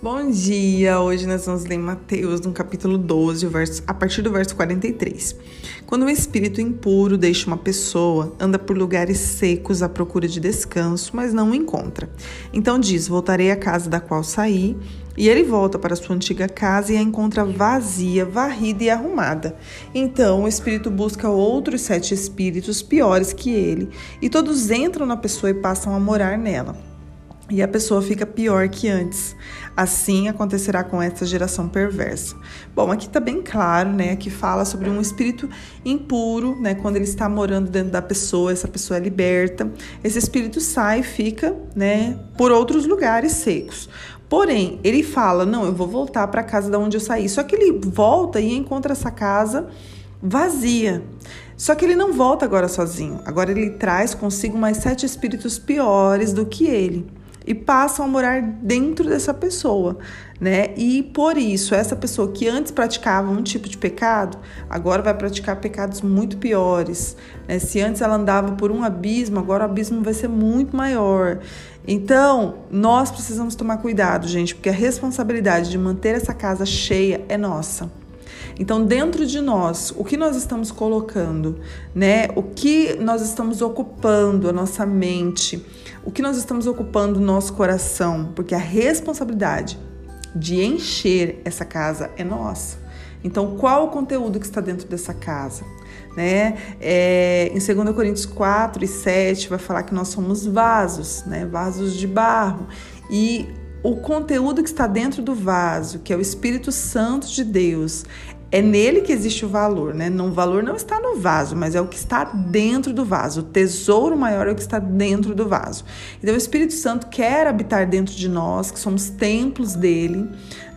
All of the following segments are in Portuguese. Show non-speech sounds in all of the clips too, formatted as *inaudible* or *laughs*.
Bom dia! Hoje nós vamos ler Mateus no capítulo 12, verso, a partir do verso 43. Quando um espírito impuro deixa uma pessoa, anda por lugares secos à procura de descanso, mas não o encontra. Então diz: Voltarei à casa da qual saí. E ele volta para sua antiga casa e a encontra vazia, varrida e arrumada. Então o espírito busca outros sete espíritos piores que ele, e todos entram na pessoa e passam a morar nela e a pessoa fica pior que antes. Assim acontecerá com essa geração perversa. Bom, aqui está bem claro, né? Que fala sobre um espírito impuro, né? Quando ele está morando dentro da pessoa, essa pessoa é liberta. Esse espírito sai e fica, né? Por outros lugares secos. Porém, ele fala: Não, eu vou voltar para a casa da onde eu saí. Só que ele volta e encontra essa casa vazia. Só que ele não volta agora sozinho. Agora ele traz consigo mais sete espíritos piores do que ele e passam a morar dentro dessa pessoa, né? E por isso, essa pessoa que antes praticava um tipo de pecado, agora vai praticar pecados muito piores. Né? Se antes ela andava por um abismo, agora o abismo vai ser muito maior. Então, nós precisamos tomar cuidado, gente, porque a responsabilidade de manter essa casa cheia é nossa. Então, dentro de nós, o que nós estamos colocando, né? O que nós estamos ocupando a nossa mente, o que nós estamos ocupando o nosso coração, porque a responsabilidade de encher essa casa é nossa. Então, qual o conteúdo que está dentro dessa casa? Né? É, em 2 Coríntios 4 e 7 vai falar que nós somos vasos, né? vasos de barro. E o conteúdo que está dentro do vaso, que é o Espírito Santo de Deus, é nele que existe o valor, né? O valor não está no vaso, mas é o que está dentro do vaso. O tesouro maior é o que está dentro do vaso. Então, o Espírito Santo quer habitar dentro de nós, que somos templos dele.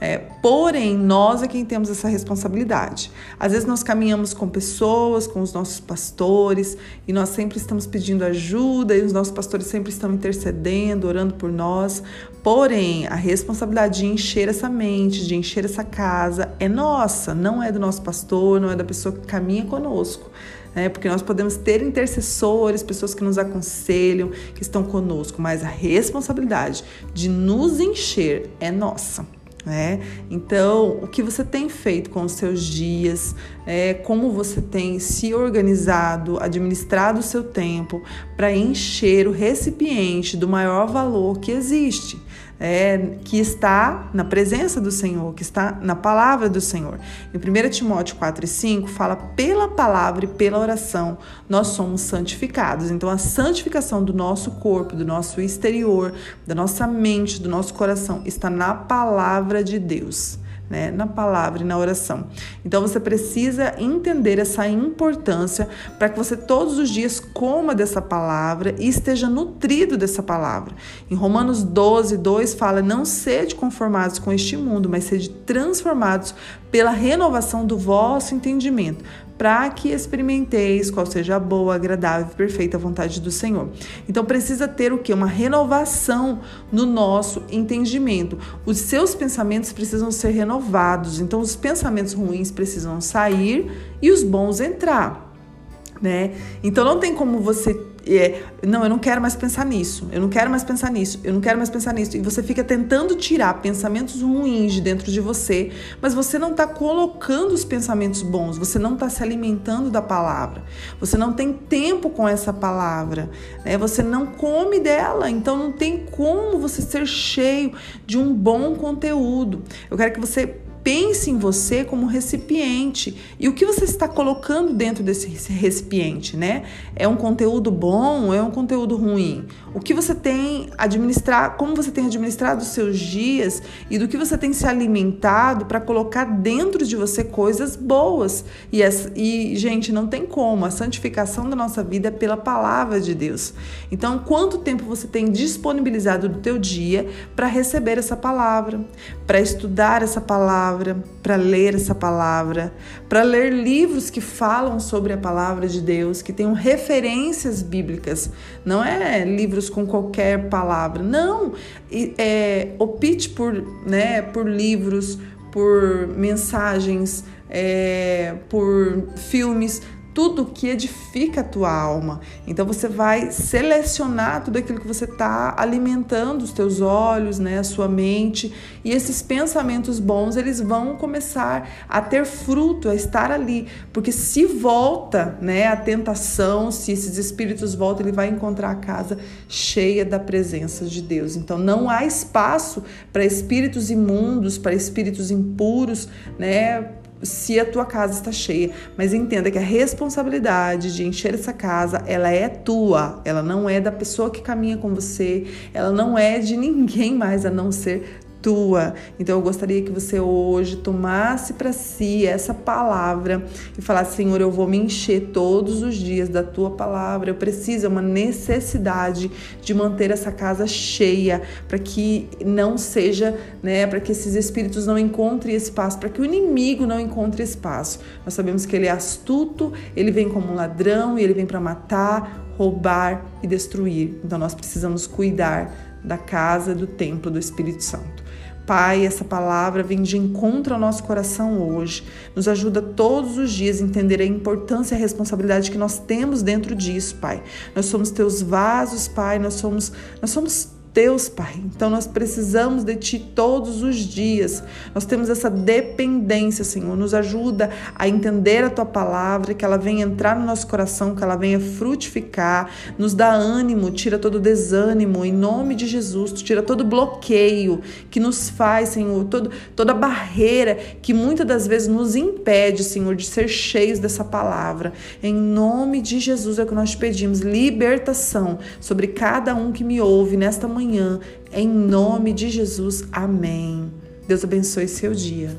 É, porém, nós é quem temos essa responsabilidade. Às vezes nós caminhamos com pessoas, com os nossos pastores, e nós sempre estamos pedindo ajuda, e os nossos pastores sempre estão intercedendo, orando por nós. Porém, a responsabilidade de encher essa mente, de encher essa casa, é nossa, não é do nosso pastor, não é da pessoa que caminha conosco. É, porque nós podemos ter intercessores, pessoas que nos aconselham, que estão conosco, mas a responsabilidade de nos encher é nossa. Né? Então, o que você tem feito com os seus dias, é, como você tem se organizado, administrado o seu tempo para encher o recipiente do maior valor que existe é, que está na presença do Senhor, que está na palavra do Senhor. Em 1 Timóteo 4 e 5 fala pela palavra e pela oração nós somos santificados. Então a santificação do nosso corpo, do nosso exterior, da nossa mente, do nosso coração está na palavra de Deus né, na palavra e na oração. Então você precisa entender essa importância para que você todos os dias coma dessa palavra e esteja nutrido dessa palavra. Em Romanos 12, 2 fala: Não sede conformados com este mundo, mas sede transformados pela renovação do vosso entendimento, para que experimenteis qual seja a boa, agradável e perfeita vontade do Senhor. Então precisa ter o que? Uma renovação no nosso entendimento. Os seus pensamentos precisam ser renovados. Então os pensamentos ruins precisam sair e os bons entrar. Né? Então não tem como você é, não, eu não quero mais pensar nisso, eu não quero mais pensar nisso, eu não quero mais pensar nisso. E você fica tentando tirar pensamentos ruins de dentro de você, mas você não está colocando os pensamentos bons, você não está se alimentando da palavra, você não tem tempo com essa palavra, né? você não come dela, então não tem como você ser cheio de um bom conteúdo. Eu quero que você Pense em você como recipiente e o que você está colocando dentro desse recipiente, né? É um conteúdo bom, é um conteúdo ruim? O que você tem administrar, como você tem administrado os seus dias e do que você tem se alimentado para colocar dentro de você coisas boas. E, essa, e gente, não tem como. A santificação da nossa vida é pela palavra de Deus. Então, quanto tempo você tem disponibilizado do teu dia para receber essa palavra, para estudar essa palavra? Palavra, para ler essa palavra, para ler livros que falam sobre a palavra de Deus, que tenham referências bíblicas. Não é livros com qualquer palavra. Não, é, opte por, né, por livros, por mensagens, é, por filmes tudo que edifica a tua alma. Então você vai selecionar tudo aquilo que você está alimentando os teus olhos, né, a sua mente, e esses pensamentos bons eles vão começar a ter fruto, a estar ali, porque se volta, né, a tentação, se esses espíritos voltam, ele vai encontrar a casa cheia da presença de Deus. Então não há espaço para espíritos imundos, para espíritos impuros, né, se a tua casa está cheia, mas entenda que a responsabilidade de encher essa casa, ela é tua, ela não é da pessoa que caminha com você, ela não é de *laughs* ninguém mais a não ser tua. Então eu gostaria que você hoje tomasse para si essa palavra e falasse: Senhor, eu vou me encher todos os dias da tua palavra. Eu preciso, é uma necessidade de manter essa casa cheia para que não seja, né, para que esses espíritos não encontrem espaço, para que o inimigo não encontre espaço. Nós sabemos que ele é astuto, ele vem como um ladrão e ele vem para matar, roubar e destruir. Então nós precisamos cuidar da casa, do templo do Espírito Santo. Pai, essa palavra vem de encontro ao nosso coração hoje. Nos ajuda todos os dias a entender a importância e a responsabilidade que nós temos dentro disso, Pai. Nós somos teus vasos, Pai. Nós somos, nós somos Deus, Pai. Então nós precisamos de Ti todos os dias. Nós temos essa dependência, Senhor. Nos ajuda a entender a Tua palavra, que ela venha entrar no nosso coração, que ela venha frutificar, nos dá ânimo, tira todo desânimo, em nome de Jesus, tira todo bloqueio que nos faz, Senhor, todo, toda barreira que muitas das vezes nos impede, Senhor, de ser cheios dessa palavra. Em nome de Jesus é o que nós te pedimos, libertação sobre cada um que me ouve nesta manhã em nome de Jesus, amém. Deus abençoe seu dia.